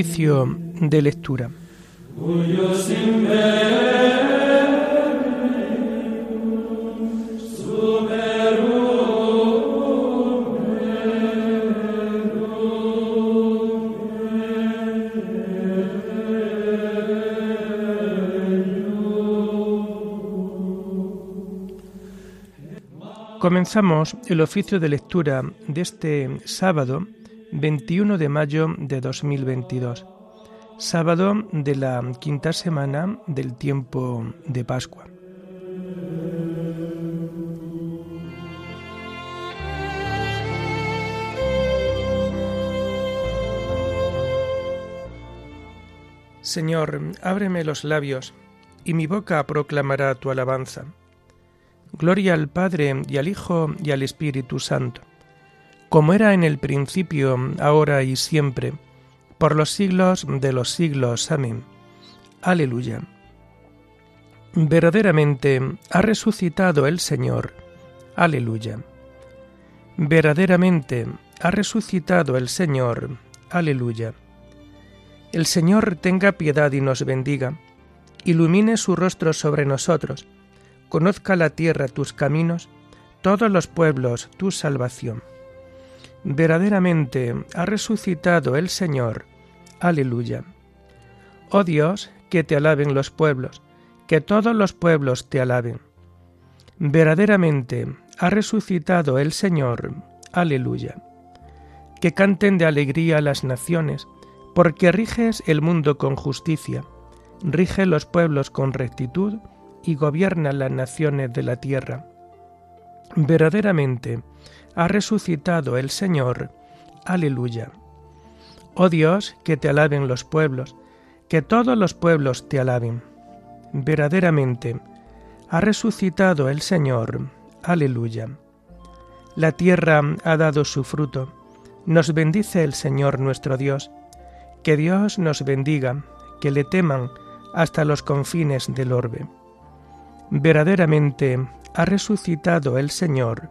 Oficio de lectura. Comenzamos el oficio de lectura de este sábado 21 de mayo de 2022, sábado de la quinta semana del tiempo de Pascua. Señor, ábreme los labios, y mi boca proclamará tu alabanza. Gloria al Padre y al Hijo y al Espíritu Santo, como era en el principio, ahora y siempre, por los siglos de los siglos. Amén. Aleluya. Verdaderamente ha resucitado el Señor. Aleluya. Verdaderamente ha resucitado el Señor. Aleluya. El Señor tenga piedad y nos bendiga, ilumine su rostro sobre nosotros, conozca la tierra tus caminos, todos los pueblos tu salvación. Verdaderamente ha resucitado el Señor. Aleluya. Oh Dios, que te alaben los pueblos, que todos los pueblos te alaben. Verdaderamente ha resucitado el Señor. Aleluya. Que canten de alegría las naciones, porque riges el mundo con justicia, rige los pueblos con rectitud y gobierna las naciones de la tierra. Verdaderamente ha resucitado el Señor. Aleluya. Oh Dios, que te alaben los pueblos, que todos los pueblos te alaben. Verdaderamente ha resucitado el Señor. Aleluya. La tierra ha dado su fruto. Nos bendice el Señor nuestro Dios. Que Dios nos bendiga, que le teman hasta los confines del orbe. Verdaderamente ha resucitado el Señor.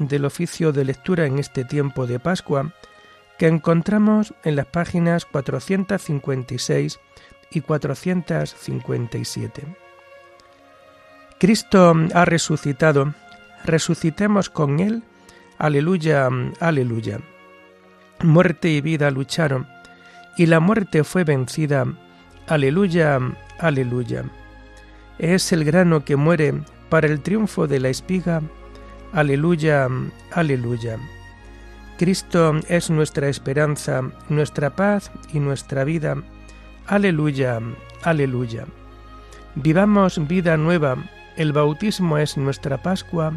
del oficio de lectura en este tiempo de Pascua, que encontramos en las páginas 456 y 457. Cristo ha resucitado, resucitemos con Él, aleluya, aleluya. Muerte y vida lucharon, y la muerte fue vencida, aleluya, aleluya. Es el grano que muere para el triunfo de la espiga. Aleluya, aleluya. Cristo es nuestra esperanza, nuestra paz y nuestra vida. Aleluya, aleluya. Vivamos vida nueva, el bautismo es nuestra Pascua.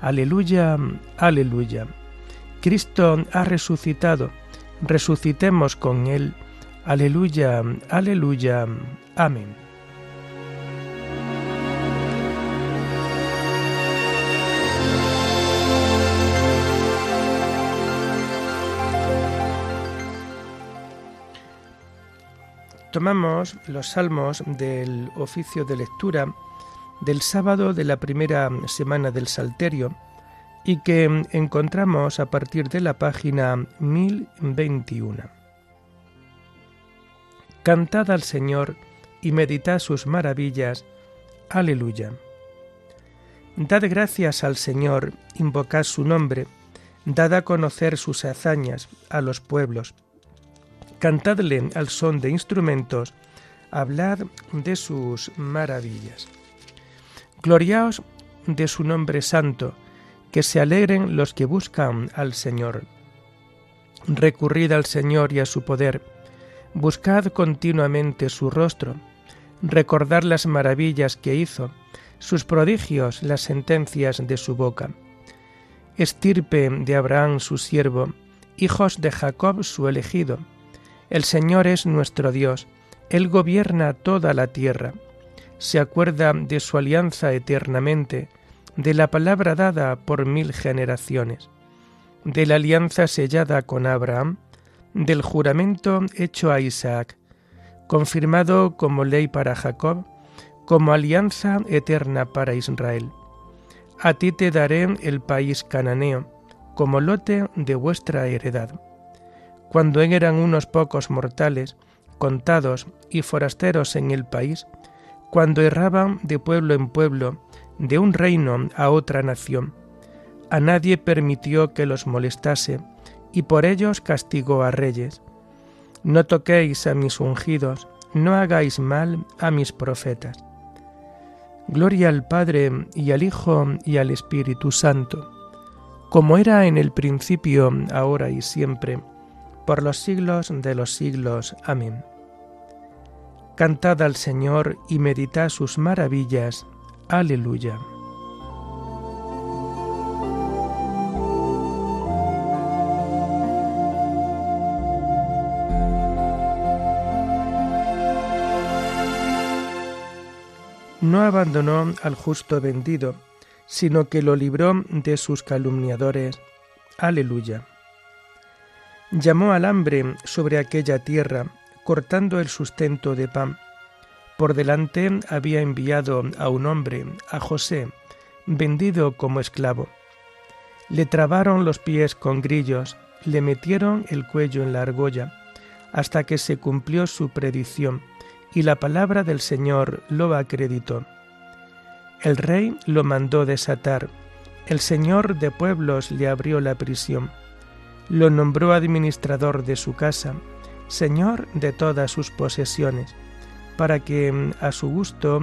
Aleluya, aleluya. Cristo ha resucitado, resucitemos con Él. Aleluya, aleluya. Amén. Tomamos los salmos del oficio de lectura del sábado de la primera semana del Salterio y que encontramos a partir de la página 1021. Cantad al Señor y meditad sus maravillas. Aleluya. Dad gracias al Señor, invocad su nombre, dad a conocer sus hazañas a los pueblos Cantadle al son de instrumentos, hablad de sus maravillas. Gloriaos de su nombre santo, que se alegren los que buscan al Señor. Recurrid al Señor y a su poder, buscad continuamente su rostro, recordad las maravillas que hizo, sus prodigios, las sentencias de su boca. Estirpe de Abraham su siervo, hijos de Jacob su elegido, El Señor es nuestro Dios, Él gobierna toda la tierra. Se acuerda de su alianza eternamente, de la palabra dada por mil generaciones, de la alianza sellada con Abraham, del juramento hecho a Isaac, confirmado como ley para Jacob, como alianza eterna para Israel. A ti te daré el país cananeo, como lote de vuestra heredad. Cuando eran unos pocos mortales, contados y forasteros en el país, cuando erraban de pueblo en pueblo, de un reino a otra nación, a nadie permitió que los molestase, y por ellos castigó a reyes. No toquéis a mis ungidos, no hagáis mal a mis profetas. Gloria al Padre y al Hijo y al Espíritu Santo, como era en el principio, ahora y siempre, por los siglos de los siglos. Amén. Cantad al Señor y meditad sus maravillas. Aleluya. no abandonó al justo vendido, sino que lo libró de sus calumniadores. Aleluya. Llamó al hambre sobre aquella tierra, cortando el sustento de pan. Por delante había enviado a un hombre, a José, vendido como esclavo. Le trabaron los pies con grillos, le metieron el cuello en la argolla, hasta que se cumplió su predicción y la palabra del Señor lo acreditó. El rey lo mandó desatar, el Señor de pueblos le abrió la prisión, lo nombró administrador de su casa, Señor de todas sus posesiones, para que a su gusto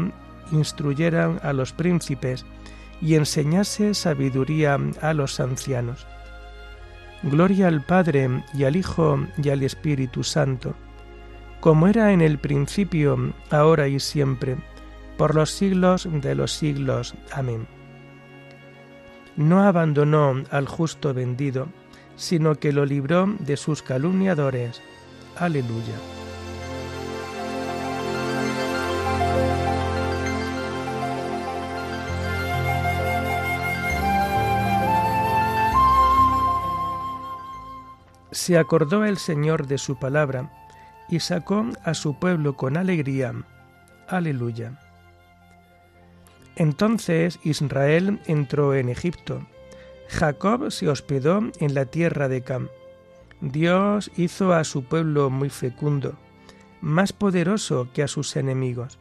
instruyeran a los príncipes y enseñase sabiduría a los ancianos. Gloria al Padre y al Hijo y al Espíritu Santo, como era en el principio, ahora y siempre, por los siglos de los siglos. Amén. No abandonó al justo vendido, sino que lo libró de sus calumniadores. Aleluya. Se acordó el Señor de su palabra, y sacó a su pueblo con alegría. Aleluya. Entonces Israel entró en Egipto. Jacob se hospedó en la tierra de Cam. Dios hizo a su pueblo muy fecundo, más poderoso que a sus enemigos.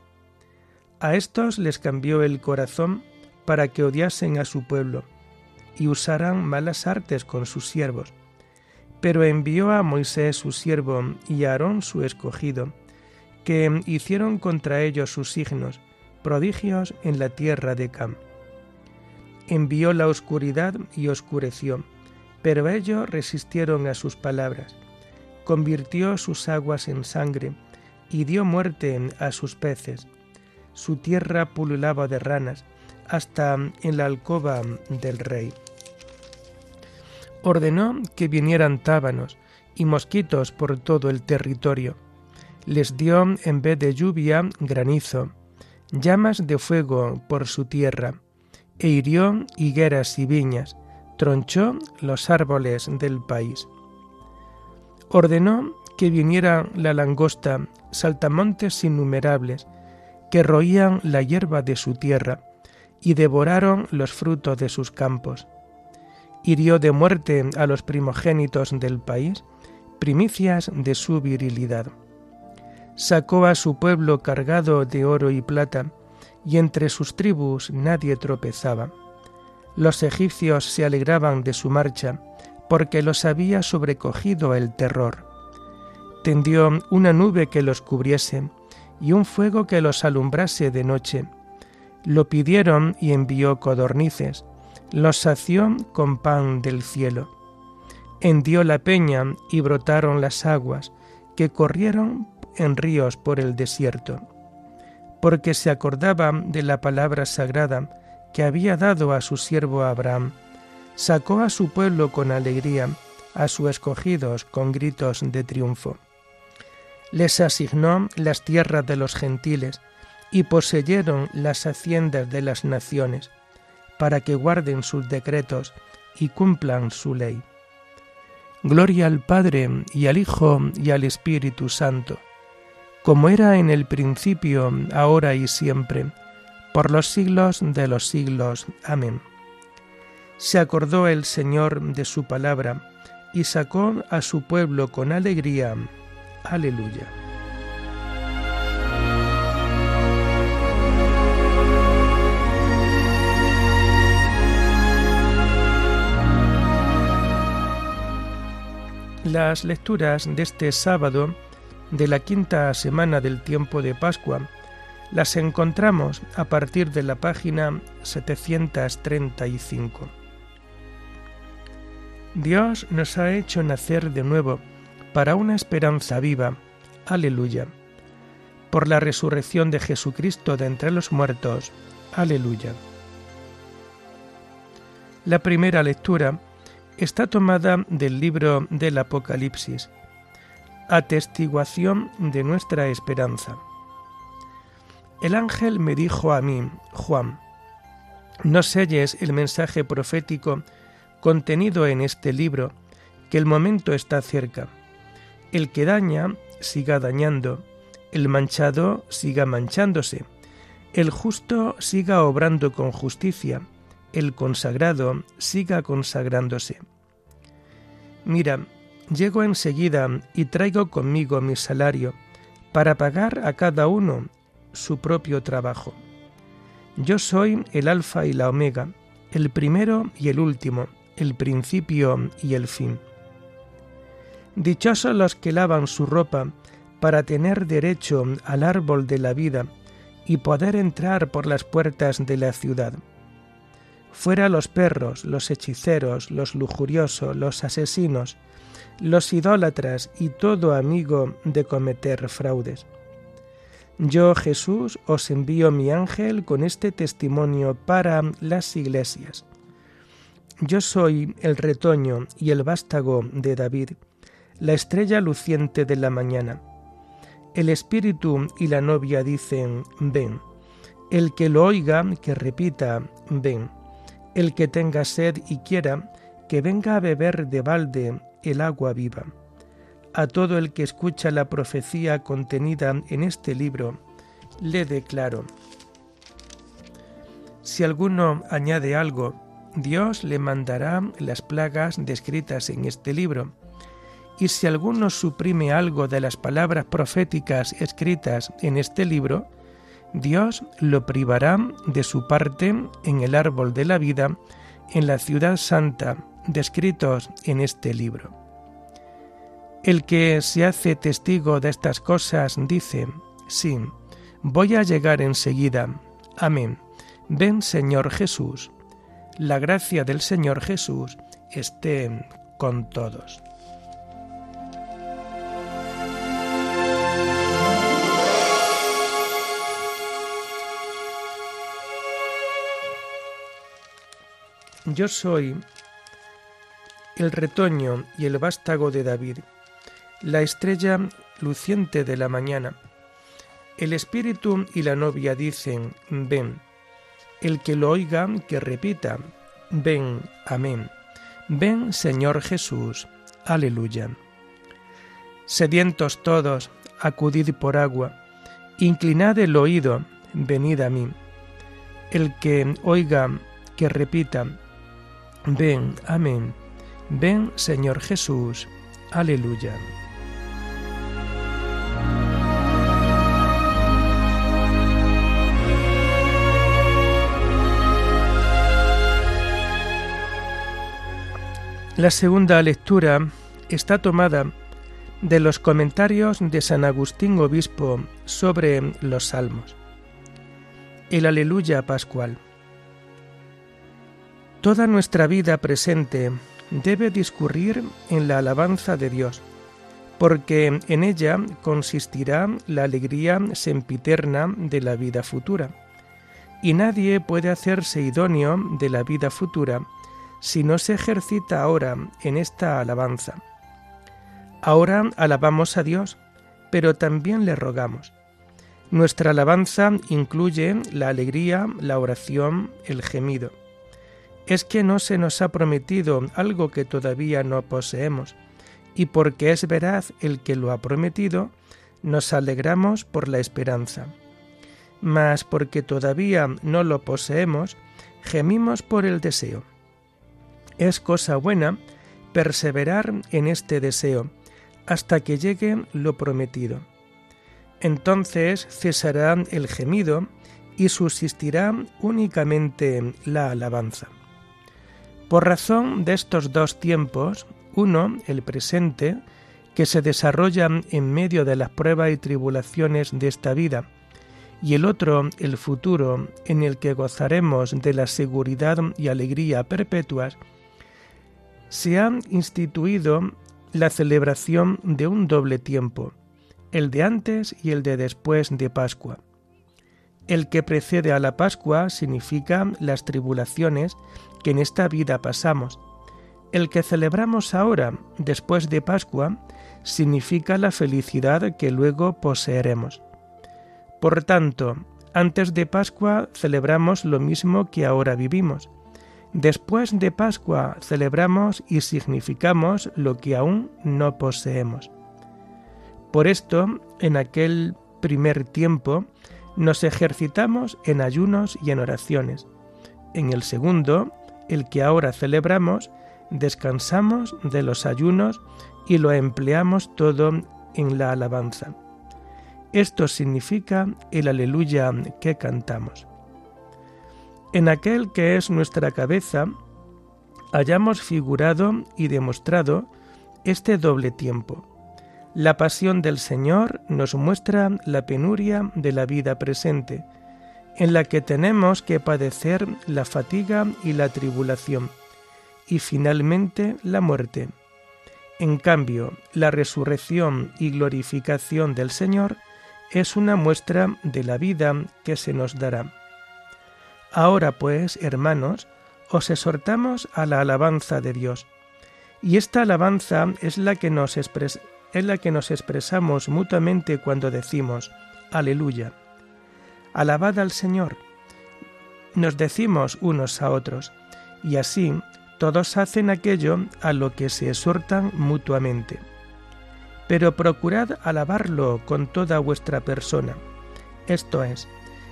A estos les cambió el corazón para que odiasen a su pueblo y usaran malas artes con sus siervos pero envió a Moisés su siervo y a Aarón su escogido, que hicieron contra ellos sus signos, prodigios en la tierra de Cam. Envió la oscuridad y oscureció, pero ellos resistieron a sus palabras. Convirtió sus aguas en sangre y dio muerte a sus peces. Su tierra pululaba de ranas hasta en la alcoba del rey ordenó que vinieran tábanos y mosquitos por todo el territorio. Les dio en vez de lluvia granizo, llamas de fuego por su tierra, e hirió higueras y viñas, tronchó los árboles del país. Ordenó que viniera la langosta, saltamontes innumerables, que roían la hierba de su tierra, y devoraron los frutos de sus campos hirió de muerte a los primogénitos del país, primicias de su virilidad. Sacó a su pueblo cargado de oro y plata, y entre sus tribus nadie tropezaba. Los egipcios se alegraban de su marcha, porque los había sobrecogido el terror. Tendió una nube que los cubriese, y un fuego que los alumbrase de noche. Lo pidieron y envió codornices, los sació con pan del cielo. Hendió la peña y brotaron las aguas, que corrieron en ríos por el desierto, porque se acordaba de la palabra sagrada que había dado a su siervo Abraham. Sacó a su pueblo con alegría, a sus escogidos con gritos de triunfo. Les asignó las tierras de los gentiles y poseyeron las haciendas de las naciones, para que guarden sus decretos y cumplan su ley. Gloria al Padre y al Hijo y al Espíritu Santo, como era en el principio, ahora y siempre, por los siglos de los siglos. Amén. Se acordó el Señor de su palabra y sacó a su pueblo con alegría. Aleluya. Las lecturas de este sábado de la quinta semana del tiempo de Pascua las encontramos a partir de la página 735. Dios nos ha hecho nacer de nuevo para una esperanza viva. Aleluya. Por la resurrección de Jesucristo de entre los muertos. Aleluya. La primera lectura está tomada del libro del Apocalipsis, atestiguación de nuestra esperanza. El ángel me dijo a mí, Juan, no selles el mensaje profético contenido en este libro, que el momento está cerca. El que daña siga dañando, el manchado siga manchándose, el justo siga obrando con justicia, el consagrado siga consagrándose. Mira, llego enseguida y traigo conmigo mi salario para pagar a cada uno su propio trabajo. Yo soy el alfa y la omega, el primero y el último, el principio y el fin. Dichosos los que lavan su ropa para tener derecho al árbol de la vida y poder entrar por las puertas de la ciudad. Fuera los perros, los hechiceros, los lujuriosos, los asesinos, los idólatras y todo amigo de cometer fraudes. Yo, Jesús, os envío mi ángel con este testimonio para las iglesias. Yo soy el retoño y el vástago de David, la estrella luciente de la mañana. El espíritu y la novia dicen, ven. El que lo oiga, que repita, ven. El que tenga sed y quiera, que venga a beber de balde el agua viva. A todo el que escucha la profecía contenida en este libro, le declaro. Si alguno añade algo, Dios le mandará las plagas descritas en este libro. Y si alguno suprime algo de las palabras proféticas escritas en este libro, Dios lo privará de su parte en el árbol de la vida, en la ciudad santa, descritos en este libro. El que se hace testigo de estas cosas dice, sí, voy a llegar enseguida. Amén. Ven Señor Jesús. La gracia del Señor Jesús esté con todos. Yo soy el retoño y el vástago de David, la estrella luciente de la mañana. El espíritu y la novia dicen, ven. El que lo oiga, que repita, ven, amén. Ven, Señor Jesús, aleluya. Sedientos todos, acudid por agua, inclinad el oído, venid a mí. El que oiga, que repita, Ven, amén. Ven, Señor Jesús. Aleluya. La segunda lectura está tomada de los comentarios de San Agustín Obispo sobre los Salmos. El Aleluya Pascual. Toda nuestra vida presente debe discurrir en la alabanza de Dios, porque en ella consistirá la alegría sempiterna de la vida futura. Y nadie puede hacerse idóneo de la vida futura si no se ejercita ahora en esta alabanza. Ahora alabamos a Dios, pero también le rogamos. Nuestra alabanza incluye la alegría, la oración, el gemido. Es que no se nos ha prometido algo que todavía no poseemos, y porque es veraz el que lo ha prometido, nos alegramos por la esperanza. Mas porque todavía no lo poseemos, gemimos por el deseo. Es cosa buena perseverar en este deseo hasta que llegue lo prometido. Entonces cesará el gemido y subsistirá únicamente la alabanza. Por razón de estos dos tiempos, uno, el presente, que se desarrolla en medio de las pruebas y tribulaciones de esta vida, y el otro, el futuro, en el que gozaremos de la seguridad y alegría perpetuas, se ha instituido la celebración de un doble tiempo, el de antes y el de después de Pascua. El que precede a la Pascua significa las tribulaciones que en esta vida pasamos. El que celebramos ahora, después de Pascua, significa la felicidad que luego poseeremos. Por tanto, antes de Pascua celebramos lo mismo que ahora vivimos. Después de Pascua celebramos y significamos lo que aún no poseemos. Por esto, en aquel primer tiempo, nos ejercitamos en ayunos y en oraciones. En el segundo, el que ahora celebramos, descansamos de los ayunos y lo empleamos todo en la alabanza. Esto significa el aleluya que cantamos. En aquel que es nuestra cabeza, hayamos figurado y demostrado este doble tiempo la pasión del Señor nos muestra la penuria de la vida presente, en la que tenemos que padecer la fatiga y la tribulación, y finalmente la muerte. En cambio, la resurrección y glorificación del Señor es una muestra de la vida que se nos dará. Ahora pues, hermanos, os exhortamos a la alabanza de Dios. Y esta alabanza es la que nos, es la que nos expresamos mutuamente cuando decimos, aleluya. Alabad al Señor. Nos decimos unos a otros, y así todos hacen aquello a lo que se exhortan mutuamente. Pero procurad alabarlo con toda vuestra persona. Esto es,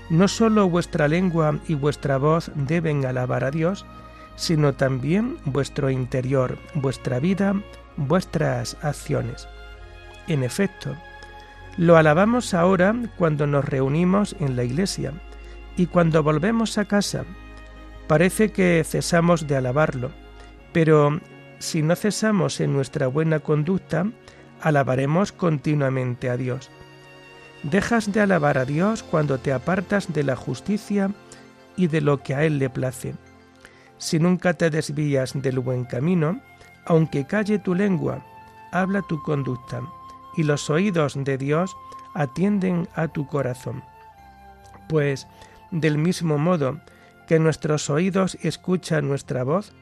no sólo vuestra lengua y vuestra voz deben alabar a Dios, sino también vuestro interior, vuestra vida, vuestras acciones. En efecto, lo alabamos ahora cuando nos reunimos en la iglesia y cuando volvemos a casa. Parece que cesamos de alabarlo, pero si no cesamos en nuestra buena conducta, alabaremos continuamente a Dios. Dejas de alabar a Dios cuando te apartas de la justicia y de lo que a Él le place. Si nunca te desvías del buen camino, aunque calle tu lengua, habla tu conducta y los oídos de Dios atienden a tu corazón. Pues, del mismo modo que nuestros oídos escuchan nuestra voz,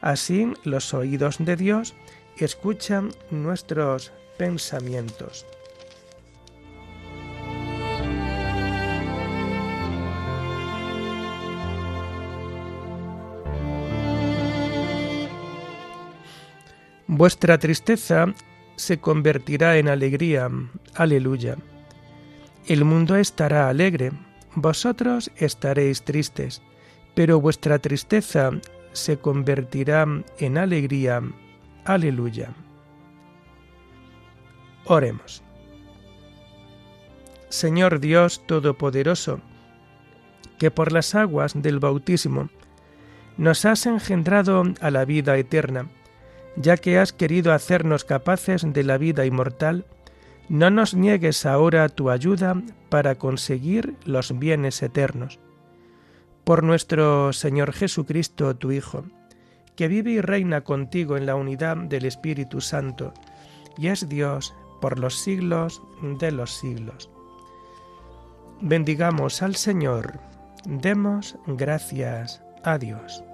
así los oídos de Dios escuchan nuestros pensamientos. Vuestra tristeza se convertirá en alegría. Aleluya. El mundo estará alegre, vosotros estaréis tristes, pero vuestra tristeza se convertirá en alegría. Aleluya. Oremos. Señor Dios Todopoderoso, que por las aguas del bautismo nos has engendrado a la vida eterna, ya que has querido hacernos capaces de la vida inmortal, no nos niegues ahora tu ayuda para conseguir los bienes eternos. Por nuestro Señor Jesucristo, tu Hijo, que vive y reina contigo en la unidad del Espíritu Santo, y es Dios por los siglos de los siglos. Bendigamos al Señor, demos gracias a Dios.